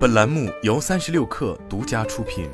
本栏目由三十六氪独家出品。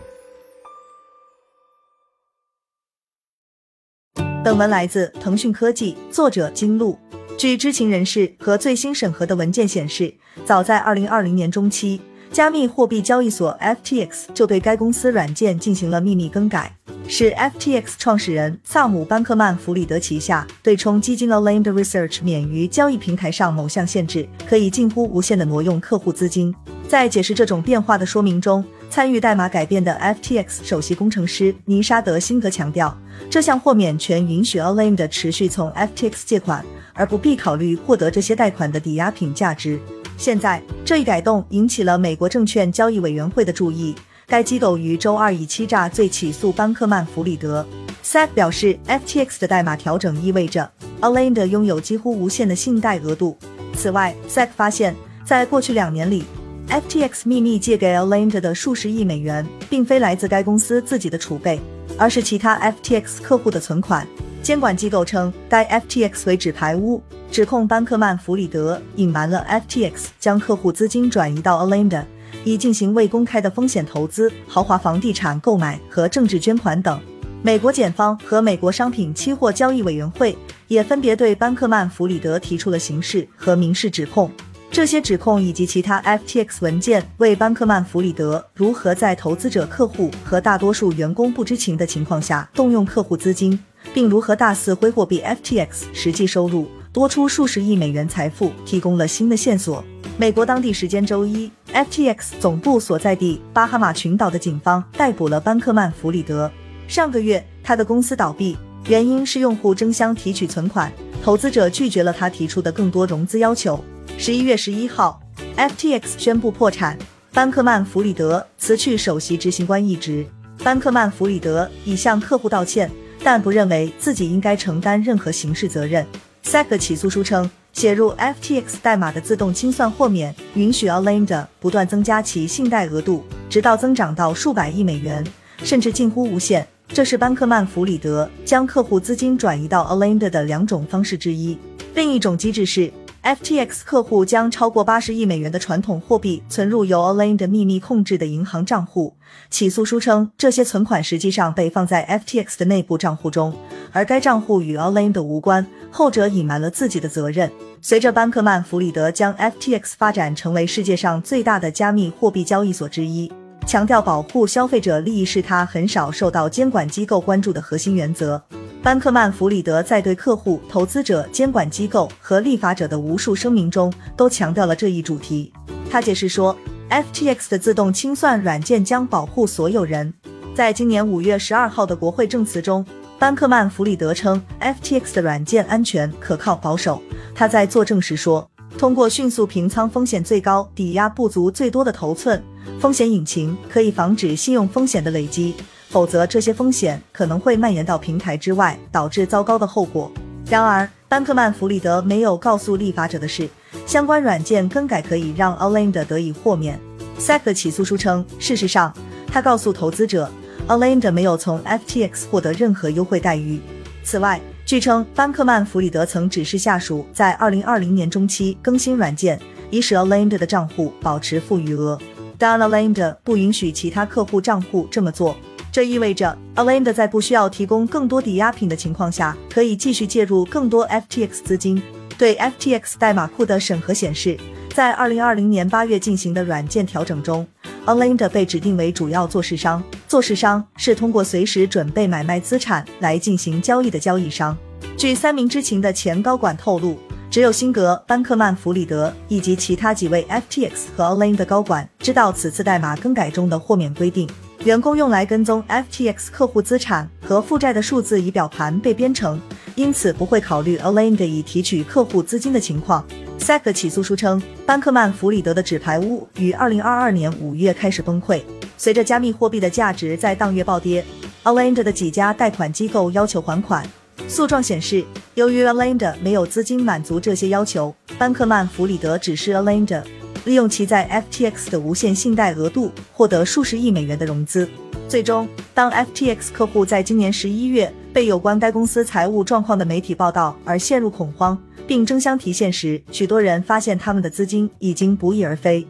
本文来自腾讯科技，作者金路。据知情人士和最新审核的文件显示，早在二零二零年中期，加密货币交易所 FTX 就对该公司软件进行了秘密更改。是 FTX 创始人萨姆·班克曼弗里德旗下对冲基金 Alamed Research 免于交易平台上某项限制，可以近乎无限的挪用客户资金。在解释这种变化的说明中，参与代码改变的 FTX 首席工程师尼沙德·辛格强调，这项豁免权允许 Alameda 持续从 FTX 借款，而不必考虑获得这些贷款的抵押品价值。现在，这一改动引起了美国证券交易委员会的注意。该机构于周二以欺诈罪起诉班克曼弗里德。SEC 表示，FTX 的代码调整意味着 Alameda 拥有几乎无限的信贷额度。此外，SEC 发现，在过去两年里，FTX 秘密借给 Alameda 的数十亿美元，并非来自该公司自己的储备，而是其他 FTX 客户的存款。监管机构称，该 FTX 为纸牌屋，指控班克曼弗里德隐瞒了 FTX 将客户资金转移到 Alameda。以进行未公开的风险投资、豪华房地产购买和政治捐款等。美国检方和美国商品期货交易委员会也分别对班克曼弗里德提出了刑事和民事指控。这些指控以及其他 FTX 文件为班克曼弗里德如何在投资者、客户和大多数员工不知情的情况下动用客户资金，并如何大肆挥霍比 FTX 实际收入多出数十亿美元财富，提供了新的线索。美国当地时间周一，FTX 总部所在地巴哈马群岛的警方逮捕了班克曼弗里德。上个月，他的公司倒闭，原因是用户争相提取存款，投资者拒绝了他提出的更多融资要求。十一月十一号，FTX 宣布破产，班克曼弗里德辞去首席执行官一职。班克曼弗里德已向客户道歉，但不认为自己应该承担任何刑事责任。SEC 起诉书称。写入 FTX 代码的自动清算豁免，允许 Alameda 不断增加其信贷额度，直到增长到数百亿美元，甚至近乎无限。这是班克曼弗里德将客户资金转移到 Alameda 的两种方式之一。另一种机制是，FTX 客户将超过八十亿美元的传统货币存入由 Alameda 秘密控制的银行账户。起诉书称，这些存款实际上被放在 FTX 的内部账户中，而该账户与 Alameda 无关，后者隐瞒了自己的责任。随着班克曼弗里德将 FTX 发展成为世界上最大的加密货币交易所之一，强调保护消费者利益是他很少受到监管机构关注的核心原则。班克曼弗里德在对客户、投资者、监管机构和立法者的无数声明中都强调了这一主题。他解释说，FTX 的自动清算软件将保护所有人。在今年五月十二号的国会证词中。班克曼弗里德称，FTX 的软件安全、可靠、保守。他在作证时说，通过迅速平仓风险最高、抵押不足最多的头寸风险引擎，可以防止信用风险的累积，否则这些风险可能会蔓延到平台之外，导致糟糕的后果。然而，班克曼弗里德没有告诉立法者的是，相关软件更改可以让 Alameda 得以豁免。SEC 的起诉书称，事实上，他告诉投资者。Alameda 没有从 FTX 获得任何优惠待遇。此外，据称，班克曼弗里德曾指示下属在2020年中期更新软件，以使 Alameda 的账户保持负余额。但 Alameda 不允许其他客户账户这么做。这意味着 a l a n d a 在不需要提供更多抵押品的情况下，可以继续介入更多 FTX 资金。对 FTX 代码库的审核显示，在2020年8月进行的软件调整中。a l a n d a 被指定为主要做市商，做市商是通过随时准备买卖资产来进行交易的交易商。据三名知情的前高管透露，只有辛格、班克曼弗里德以及其他几位 FTX 和 Alameda 高管知道此次代码更改中的豁免规定。员工用来跟踪 FTX 客户资产和负债的数字仪表盘被编程，因此不会考虑 Alameda 已提取客户资金的情况。SEC 起诉书称，班克曼弗里德的纸牌屋于2022年5月开始崩溃。随着加密货币的价值在当月暴跌，Alameda 的几家贷款机构要求还款。诉状显示，由于 Alameda 没有资金满足这些要求，班克曼弗里德指示 Alameda 利用其在 FTX 的无限信贷额度获得数十亿美元的融资。最终，当 FTX 客户在今年十一月被有关该公司财务状况的媒体报道而陷入恐慌。并争相提现时，许多人发现他们的资金已经不翼而飞。